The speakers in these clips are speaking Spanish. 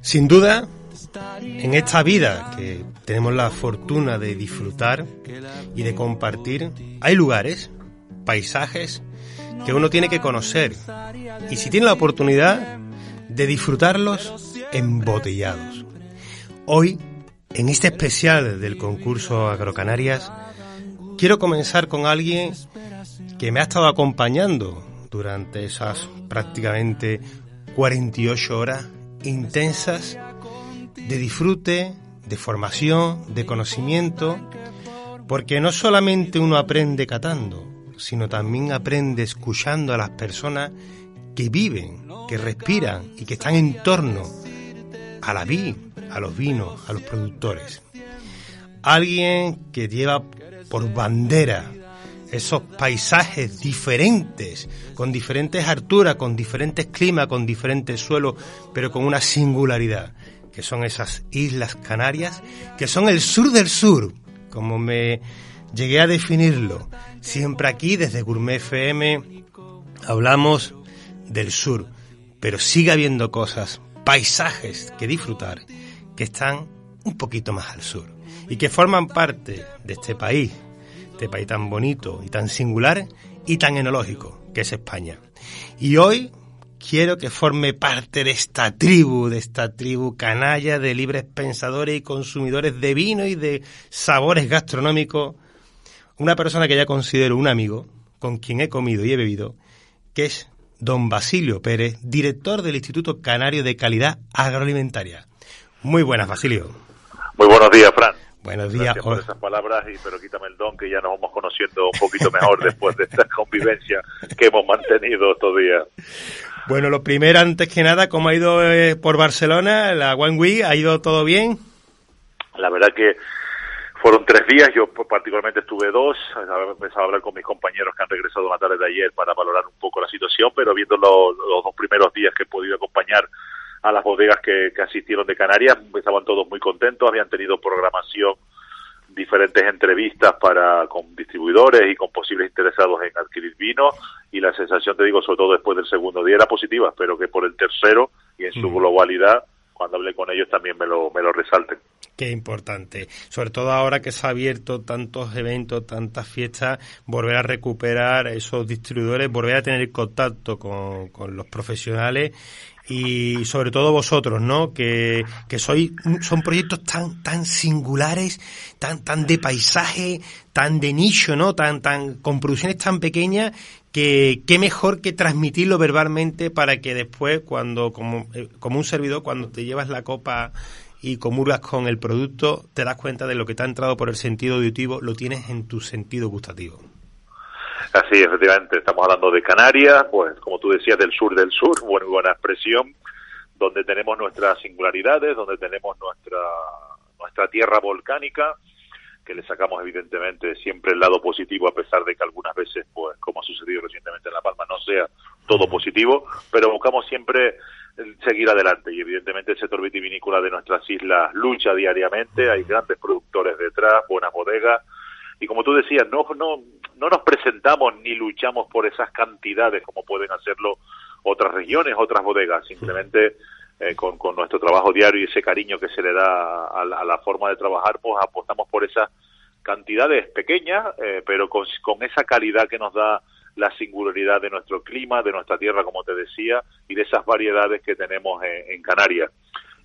Sin duda, en esta vida que tenemos la fortuna de disfrutar y de compartir, hay lugares, paisajes que uno tiene que conocer y si tiene la oportunidad de disfrutarlos embotellados. Hoy, en este especial del concurso Agrocanarias, quiero comenzar con alguien que me ha estado acompañando durante esas prácticamente 48 horas intensas de disfrute, de formación, de conocimiento, porque no solamente uno aprende catando, sino también aprende escuchando a las personas que viven, que respiran y que están en torno a la vid, a los vinos, a los productores. Alguien que lleva por bandera esos paisajes diferentes, con diferentes alturas, con diferentes climas, con diferentes suelos, pero con una singularidad, que son esas Islas Canarias, que son el sur del sur, como me llegué a definirlo. Siempre aquí, desde Gourmet FM, hablamos del sur, pero sigue habiendo cosas, paisajes que disfrutar, que están un poquito más al sur y que forman parte de este país, este país tan bonito y tan singular y tan enológico que es España. Y hoy quiero que forme parte de esta tribu, de esta tribu canalla de libres pensadores y consumidores de vino y de sabores gastronómicos, una persona que ya considero un amigo, con quien he comido y he bebido, que es don Basilio Pérez, director del Instituto Canario de Calidad Agroalimentaria. Muy buenas, Basilio. Muy buenos días, Fran. Buenos días. Gracias por esas palabras, y, pero quítame el don que ya nos vamos conociendo un poquito mejor después de esta convivencia que hemos mantenido estos días. Bueno, lo primero, antes que nada, ¿cómo ha ido eh, por Barcelona la One Week? ¿Ha ido todo bien? La verdad que fueron tres días, yo pues, particularmente estuve dos, he empezado a hablar con mis compañeros que han regresado la tarde de ayer para valorar un poco la situación, pero viendo lo- los dos primeros días que he podido acompañar a las bodegas que, que asistieron de Canarias, estaban todos muy contentos, habían tenido programación, diferentes entrevistas para con distribuidores y con posibles interesados en adquirir vino y la sensación, te digo, sobre todo después del segundo día era positiva, pero que por el tercero y en su globalidad, cuando hablé con ellos también me lo, me lo resalten. Qué importante. Sobre todo ahora que se ha abierto tantos eventos, tantas fiestas, volver a recuperar esos distribuidores, volver a tener contacto con, con los profesionales y sobre todo vosotros, ¿no? Que, que sois, son proyectos tan, tan singulares, tan, tan de paisaje, tan de nicho, ¿no? Tan, tan, con producciones tan pequeñas que qué mejor que transmitirlo verbalmente para que después, cuando, como, eh, como un servidor, cuando te llevas la copa y comulgas con el producto, te das cuenta de lo que te ha entrado por el sentido auditivo, lo tienes en tu sentido gustativo. Así, efectivamente, estamos hablando de Canarias, pues como tú decías, del sur del sur, bueno, buena expresión, donde tenemos nuestras singularidades, donde tenemos nuestra, nuestra tierra volcánica, que le sacamos evidentemente siempre el lado positivo, a pesar de que algunas veces, pues como ha sucedido recientemente en La Palma, no sea todo positivo, pero buscamos siempre el seguir adelante. Y evidentemente el sector vitivinícola de nuestras islas lucha diariamente, hay grandes productores detrás, buenas bodegas, y como tú decías, no, no, no nos presentamos ni luchamos por esas cantidades como pueden hacerlo otras regiones, otras bodegas, simplemente eh, con, con nuestro trabajo diario y ese cariño que se le da a la, a la forma de trabajar, pues apostamos por esas cantidades pequeñas, eh, pero con, con esa calidad que nos da la singularidad de nuestro clima, de nuestra tierra, como te decía, y de esas variedades que tenemos en, en Canarias.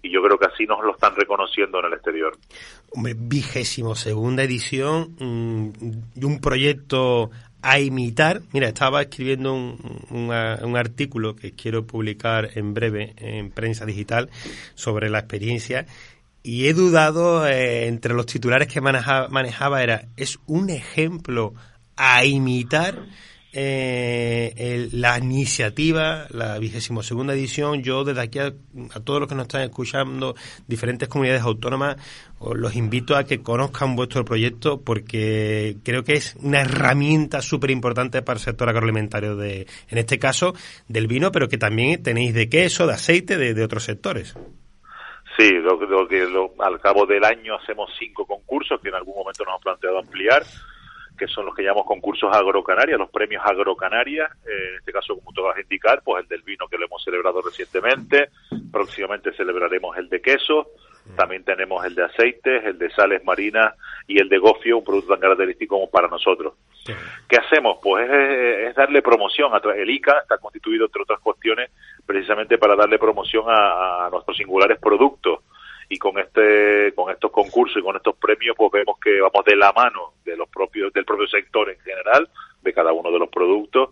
Y yo creo que así nos lo están reconociendo en el exterior. Vigésimo segunda edición mm, y un proyecto a imitar. Mira, estaba escribiendo un, un, un artículo que quiero publicar en breve en prensa digital sobre la experiencia y he dudado eh, entre los titulares que manejaba, manejaba era es un ejemplo a imitar eh, la iniciativa, la vigésimo segunda edición. Yo desde aquí a, todos los que nos están escuchando, diferentes comunidades autónomas, os los invito a que conozcan vuestro proyecto porque creo que es una herramienta súper importante para el sector agroalimentario, de, en este caso del vino, pero que también tenéis de queso, de aceite, de, otros sectores. Sí, lo, que al cabo del año hacemos cinco concursos que en algún momento nos han planteado ampliar que son los que llamamos concursos agrocanarias, los premios agrocanarias, eh, en este caso, como tú vas a indicar, pues el del vino que lo hemos celebrado recientemente, próximamente celebraremos el de queso, también tenemos el de aceites, el de sales marinas y el de gofio, un producto tan característico como para nosotros. ¿Qué hacemos? Pues es, darle promoción. A el ICA está constituido, entre otras cuestiones, precisamente para darle promoción a nuestros singulares productos y con este con estos concursos y con estos premios pues vemos que vamos de la mano de los propios del propio sector en general de cada uno de los productos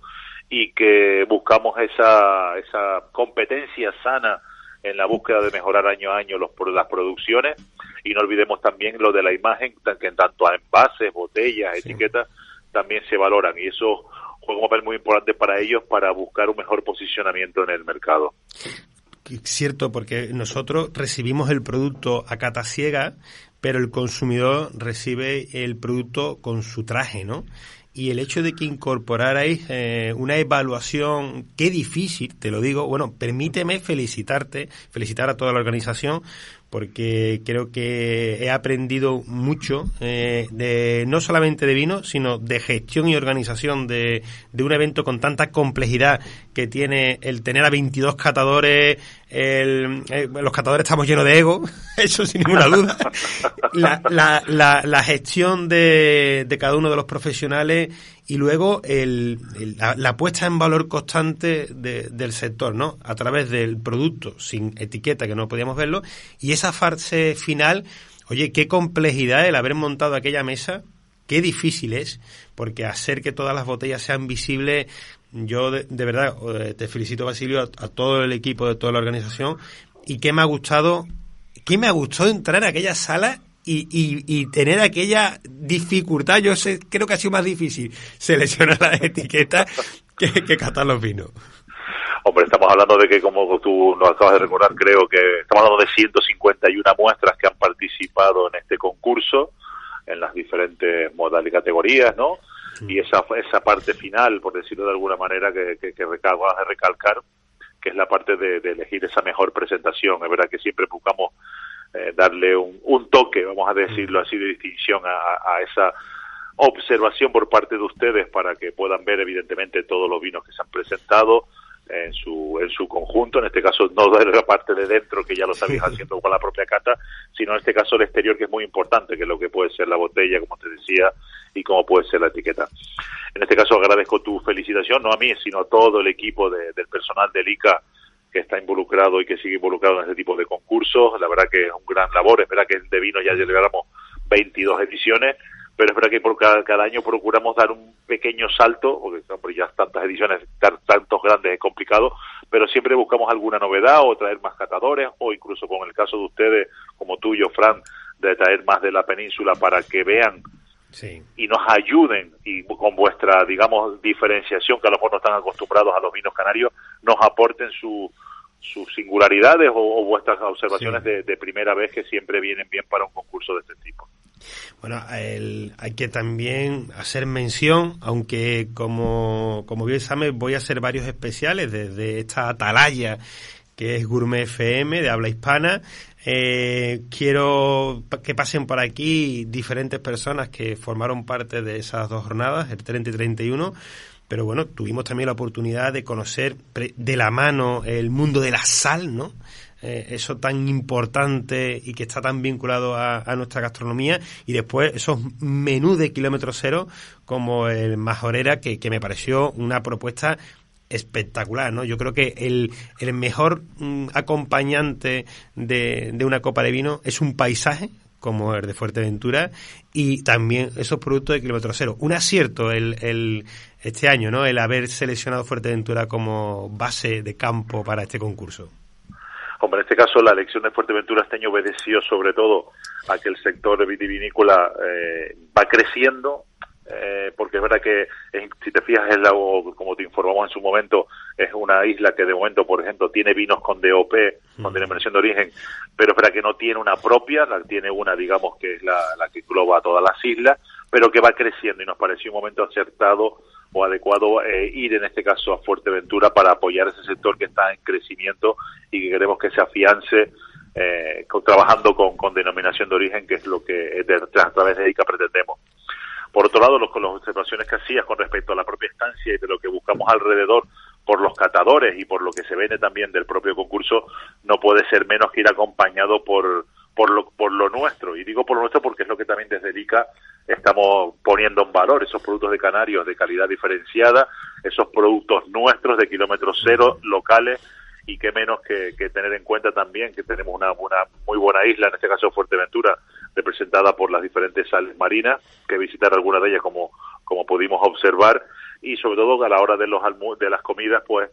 y que buscamos esa esa competencia sana en la búsqueda de mejorar año a año los, las producciones. Y no olvidemos también lo de la imagen que en tanto a envases, botellas, etiquetas también se valoran. Y eso juega un papel muy importante para ellos para buscar un mejor posicionamiento en el mercado cierto, porque nosotros recibimos el producto a cata ciega, pero el consumidor recibe el producto con su traje, ¿no? Y el hecho de que incorporarais eh, una evaluación, qué difícil, te lo digo, bueno, permíteme felicitarte, felicitar a toda la organización, porque creo que he aprendido mucho eh, de no solamente de vino, sino de gestión y organización de, de, un evento con tanta complejidad que tiene el tener a 22 catadores, el, eh, los catadores estamos llenos de ego, eso sin ninguna duda, la, la, la, la gestión de, de cada uno de los profesionales y luego la, puesta en valor constante del sector, ¿no? A través del producto sin etiqueta que no podíamos verlo y esa fase final, oye, qué complejidad el haber montado aquella mesa, qué difícil es, porque hacer que todas las botellas sean visibles, yo de, verdad eh, te felicito Basilio a, todo el equipo de toda la organización y qué me ha gustado, qué me ha gustado entrar a aquella sala y, y, tener aquella dificultad, yo sé, creo que ha sido más difícil seleccionar las etiquetas que, que catar los vinos. Hombre, estamos hablando de que, como tú nos acabas de recordar, creo que estamos hablando de 151 muestras que han participado en este concurso, en las diferentes modalidades y categorías, ¿no? Y esa, esa parte final, por decirlo de alguna manera, que, que, que de recalcar, que es la parte de, de elegir esa mejor presentación. Es verdad que siempre buscamos eh, darle un, un, toque, vamos a decirlo así, de distinción a, a, esa observación por parte de ustedes para que puedan ver evidentemente todos los vinos que se han presentado en su en su conjunto, en este caso no de la parte de dentro que ya lo estáis haciendo con la propia cata, sino en este caso el exterior que es muy importante, que es lo que puede ser la botella, como te decía, y como puede ser la etiqueta. En este caso agradezco tu felicitación, no a mí, sino a todo el equipo de, del personal del ICA que está involucrado y que sigue involucrado en este tipo de concursos. La verdad que es un gran labor. Es verdad que de vino ya llevamos 22 ediciones, pero es verdad que por cada, cada, año procuramos dar un pequeño salto, porque ya tantas ediciones, tantos grandes es complicado, pero siempre buscamos alguna novedad o traer más catadores, o incluso con el caso de ustedes, como tuyo, Fran, de traer más de la península para que vean y nos ayuden y con vuestra, digamos, diferenciación, que a lo mejor no están acostumbrados a los vinos canarios, nos aporten su, sus singularidades o, vuestras observaciones de, primera vez que siempre vienen bien para un concurso de este tipo. Bueno, hay que también hacer mención, aunque como, como bien sabes, voy a hacer varios especiales desde esta atalaya que es Gourmet FM de habla hispana, eh, quiero que pasen por aquí diferentes personas que formaron parte de esas dos jornadas, el 30 y 31. Pero bueno, tuvimos también la oportunidad de conocer de la mano el mundo de la sal, ¿no? Eh, eso tan importante y que está tan vinculado a, nuestra gastronomía y después esos menús de kilómetro cero como el Majorera que, que me pareció una propuesta espectacular, ¿no? Yo creo que el, el mejor mm, acompañante de, de, una copa de vino es un paisaje, como el de Fuerteventura, y también esos productos de kilómetro cero. Un acierto el, este año, ¿no? El haber seleccionado Fuerteventura como base de campo para este concurso. Hombre, en este caso la elección de Fuerteventura este año obedeció sobre todo a que el sector vitivinícola eh, va creciendo, eh, porque es verdad que si te fijas, es la, como te informamos en su momento, es una isla que de momento, por ejemplo, tiene vinos con DOP, con denominación de origen, pero es verdad que no tiene una propia, la, tiene una, digamos, que es la, la que engloba a todas las islas, pero que va creciendo y nos pareció un momento acertado o adecuado eh, ir en este caso a Fuerteventura para apoyar ese sector que está en crecimiento y que queremos que se afiance eh, trabajando con, con, denominación de origen, que es lo que a través de ICA pretendemos. Por otro lado, los, con las observaciones que hacías con respecto a la propia estancia y de lo que buscamos alrededor por los catadores y por lo que se vende también del propio concurso, no puede ser menos que ir acompañado por, por lo, por lo nuestro. Y digo por lo nuestro porque es lo que también desde ICA estamos poniendo en valor, esos productos de canarios de calidad diferenciada, esos productos nuestros de kilómetros cero, locales, y qué menos que, tener en cuenta también que tenemos una, una, muy buena isla, en este caso Fuerteventura, representada por las diferentes sales marinas, que visitar algunas de ellas como, como pudimos observar, y sobre todo a la hora de, los de las comidas, pues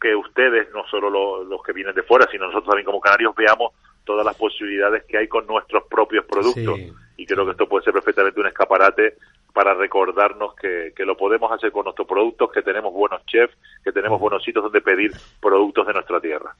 que ustedes, no solo los que vienen de fuera, sino nosotros también como canarios, veamos todas las posibilidades que hay con nuestros propios productos. Y creo que esto puede ser perfectamente un escaparate para recordarnos que, que, lo podemos hacer con nuestros productos, que tenemos buenos chefs, que tenemos buenos sitios donde pedir productos de nuestra tierra.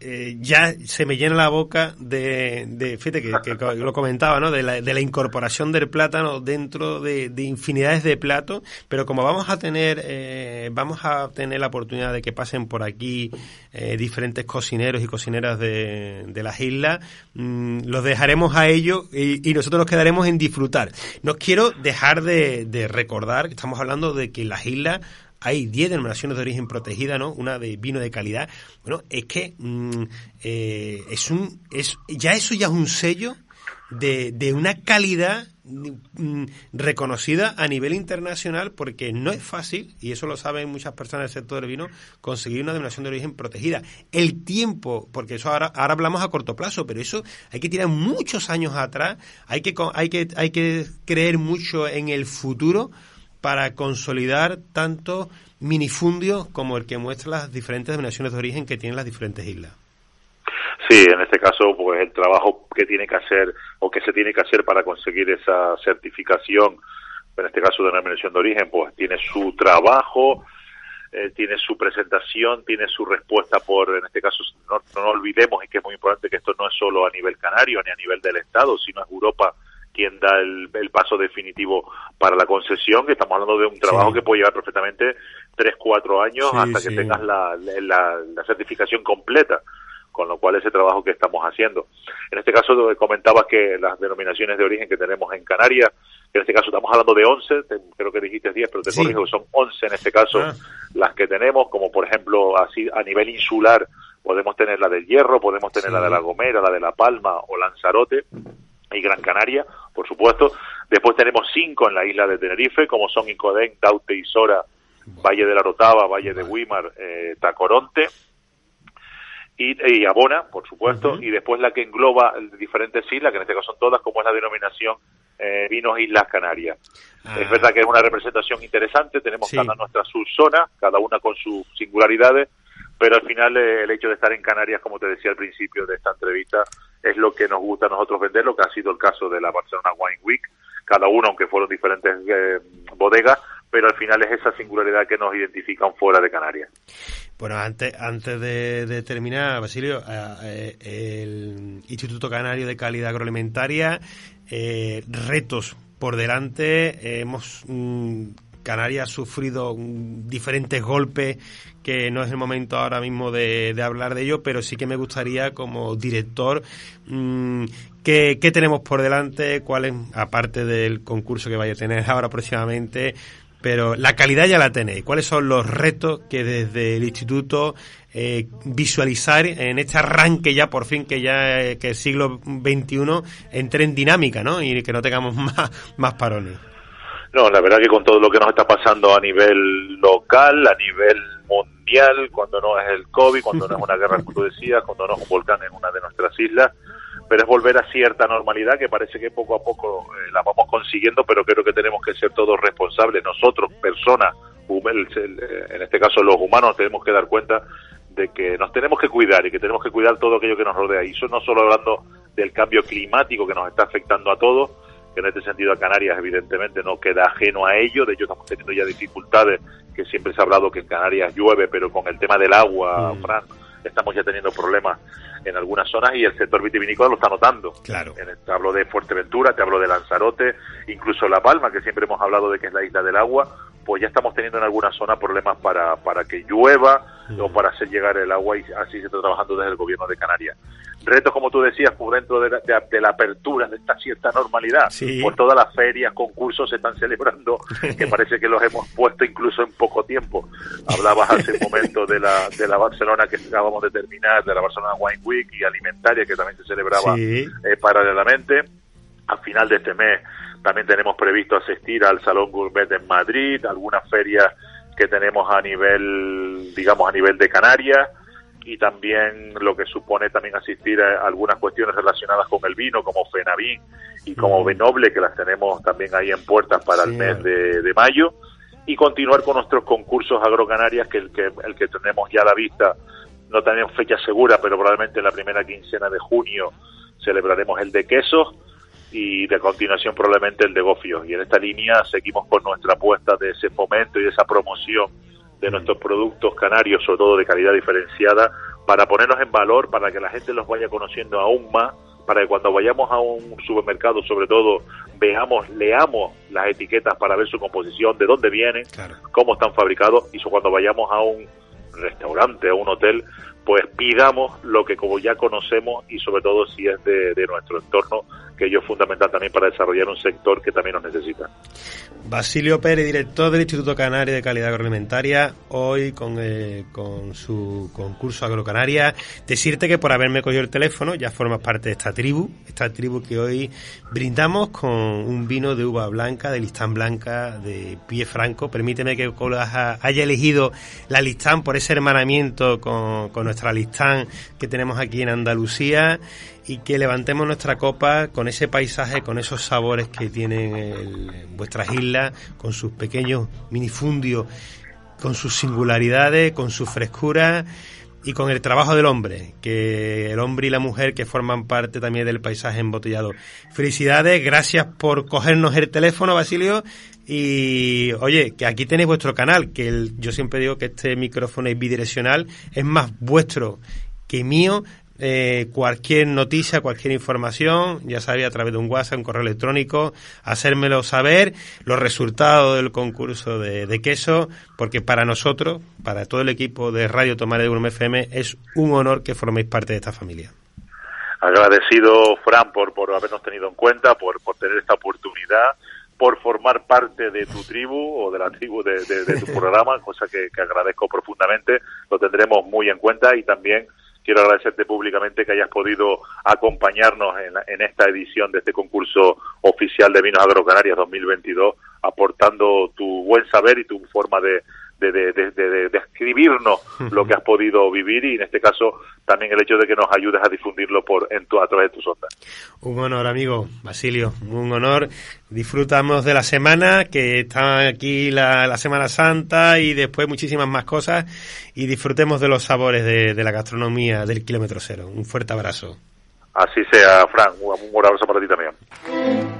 Eh, ya se me llena la boca de, de fíjate que, lo comentaba, ¿no? De la, de la, incorporación del plátano dentro de, de, infinidades de platos, pero como vamos a tener, eh, vamos a tener la oportunidad de que pasen por aquí eh, diferentes cocineros y cocineras de, de las islas, mm, los dejaremos a ellos y, nosotros nos quedaremos en disfrutar. No quiero dejar de, recordar que estamos hablando de que en las islas hay 10 denominaciones de origen protegida, ¿no? Una de vino de calidad. Bueno, es que mm, eh, es un, es, ya eso ya es un sello de, de una calidad reconocida a nivel internacional porque no es fácil, y eso lo saben muchas personas del sector del vino, conseguir una denominación de origen protegida. El tiempo, porque eso ahora, ahora hablamos a corto plazo, pero eso hay que tirar muchos años atrás, hay que, hay que, hay que creer mucho en el futuro para consolidar tanto minifundios como el que muestra las diferentes denominaciones de origen que tienen las diferentes islas. Sí, en este caso, pues el trabajo que tiene que hacer o que se tiene que hacer para conseguir esa certificación, en este caso de denominación de origen, pues tiene su trabajo, eh, tiene su presentación, tiene su respuesta por, en este caso, no, no olvidemos, y que es muy importante que esto no es solo a nivel canario ni a nivel del Estado, sino es Europa quien da el, paso definitivo para la concesión, que estamos hablando de un trabajo que puede llevar perfectamente tres, cuatro años hasta que tengas la, la certificación completa con lo cual ese trabajo que estamos haciendo. En este caso comentabas que las denominaciones de origen que tenemos en Canarias, en este caso estamos hablando de 11, creo que dijiste 10, pero te corrijo que son 11 en este caso ah. las que tenemos, como por ejemplo así a nivel insular podemos tener la del Hierro, podemos tener la de La Gomera, la de La Palma o Lanzarote y Gran Canaria, por supuesto. Después tenemos cinco en la isla de Tenerife, como son Incodén, Taute, Isora, Valle de la Rotava, Valle de Guimar, eh, Tacoronte y, Abona, por supuesto, y después la que engloba diferentes islas, que en este caso son todas, como es la denominación eh, Vinos Islas Canarias. Ah. Es verdad que es una representación interesante, tenemos cada nuestra subzona, cada una con sus singularidades, pero al final eh, el hecho de estar en Canarias, como te decía al principio de esta entrevista, es lo que nos gusta a nosotros vender, lo que ha sido el caso de la Barcelona Wine Week, cada uno, aunque fueron diferentes eh, bodegas, pero al final es esa singularidad que nos identifican fuera de Canarias. Bueno, antes, antes de, terminar, Basilio, eh, eh, el Instituto Canario de Calidad Agroalimentaria, eh, retos por delante, hemos mm, Canarias ha sufrido mm, diferentes golpes que no es el momento ahora mismo de, hablar de ello, pero sí que me gustaría como director mm, ¿qué, tenemos por delante, cuál es, aparte del concurso que vaya a tener ahora próximamente, pero la calidad ya la tenéis. ¿Cuáles son los retos que desde el instituto eh, visualizar en este arranque ya por fin que ya eh, que el siglo XXI entre en dinámica, ¿no? Y que no tengamos más, más parones. No, la verdad que con todo lo que nos está pasando a nivel local, a nivel mundial, cuando no es el COVID, cuando no es una guerra, como cuando no es un volcán en una de nuestras islas, pero es volver a cierta normalidad que parece que poco a poco eh, la vamos consiguiendo, pero creo que tenemos que ser todos responsables, nosotros, personas, eh, en este caso los humanos, tenemos que dar cuenta de que nos tenemos que cuidar y que tenemos que cuidar todo aquello que nos rodea. Y eso no solo hablando del cambio climático que nos está afectando a todos, que en este sentido a Canarias evidentemente no queda ajeno a ello, de hecho estamos teniendo ya dificultades, que siempre se ha hablado que en Canarias llueve, pero con el tema del agua, Mm. Fran, estamos ya teniendo problemas en algunas zonas y el sector vitivinícola lo está notando. Claro. En el- te hablo de Fuerteventura, te hablo de Lanzarote, incluso La Palma, que siempre hemos hablado de que es la isla del agua, pues ya estamos teniendo en algunas zonas problemas para, para que llueva o para hacer llegar el agua y así se está trabajando desde el gobierno de Canarias. Retos, como tú decías, pues dentro de la, de- de la apertura de esta cierta normalidad, Sí. pues todas las ferias, concursos se están celebrando, que parece que los hemos puesto incluso en poco tiempo. Hablabas hace un momento de la, de la Barcelona que acabamos de terminar, de la Barcelona Wine Week y alimentaria que también se celebraba Sí. eh, paralelamente. A final de este mes también tenemos previsto asistir al Salón Gourmet en Madrid, algunas ferias que tenemos a nivel, digamos, a nivel de Canarias y también lo que supone también asistir a algunas cuestiones relacionadas con el vino, como Fenavín y como Mm. Venoble, que las tenemos también ahí en puertas para el mes de, de mayo, y continuar con nuestros concursos agrocanarias, que el que, el que tenemos ya a la vista, no tenemos fecha segura, pero probablemente en la primera quincena de junio celebraremos el de quesos y de continuación probablemente el de gofios. Y en esta línea seguimos con nuestra apuesta de ese fomento y de esa promoción de nuestros productos canarios, sobre todo de calidad diferenciada, para ponerlos en valor, para que la gente los vaya conociendo aún más, para que cuando vayamos a un supermercado, sobre todo, veamos, leamos las etiquetas para ver su composición, de dónde vienen, Claro. cómo están fabricados, y cuando vayamos a un restaurante, a un hotel, pues pidamos lo que como ya conocemos y sobre todo si es de, nuestro entorno, que ello es fundamental también para desarrollar un sector que también nos necesita. Basilio Pérez, director del Instituto Canario de Calidad Agroalimentaria, hoy con, eh, con su concurso Agrocanaria. Decirte que por haberme cogido el teléfono ya formas parte de esta tribu, esta tribu que hoy brindamos con un vino de uva blanca, de listán blanca, de pie franco. Permíteme que haya elegido la listán por ese hermanamiento con, con nuestra listán que tenemos aquí en Andalucía y que levantemos nuestra copa con ese paisaje, con esos sabores que tienen el- vuestras islas, con sus pequeños minifundios, con sus singularidades, con su frescura y con el trabajo del hombre, que el hombre y la mujer que forman parte también del paisaje embotellado. Felicidades, gracias por cogernos el teléfono, Basilio. Y oye, que aquí tenéis vuestro canal, que el- yo siempre digo que este micrófono es bidireccional, es más vuestro que mío. Eh, cualquier noticia, cualquier información, ya sabéis, a través de un WhatsApp, un correo electrónico, hacérmelo saber, los resultados del concurso de, queso, porque para nosotros, para todo el equipo de Radio Tomar de Gourmet FM, es un honor que forméis parte de esta familia. Agradecido, Fran, por, por habernos tenido en cuenta, por, por tener esta oportunidad, por formar parte de tu tribu o de la tribu de, de- de tu programa, cosa que, que agradezco profundamente. Lo tendremos muy en cuenta y también quiero agradecerte públicamente que hayas podido acompañarnos en, en esta edición de este concurso oficial de Vinos Agrocanarias 2022, aportando tu buen saber y tu forma de, de, de, de- de- describirnos lo que has podido vivir y en este caso también el hecho de que nos ayudes a difundirlo por en tu, a través de tus ondas. Un honor, amigo Basilio, un honor. Disfrutamos de la semana, que está aquí la, la Semana Santa y después muchísimas más cosas. Y disfrutemos de los sabores de, de la gastronomía del kilómetro cero. Un fuerte abrazo. Así sea, Fran, un, un abrazo para ti también.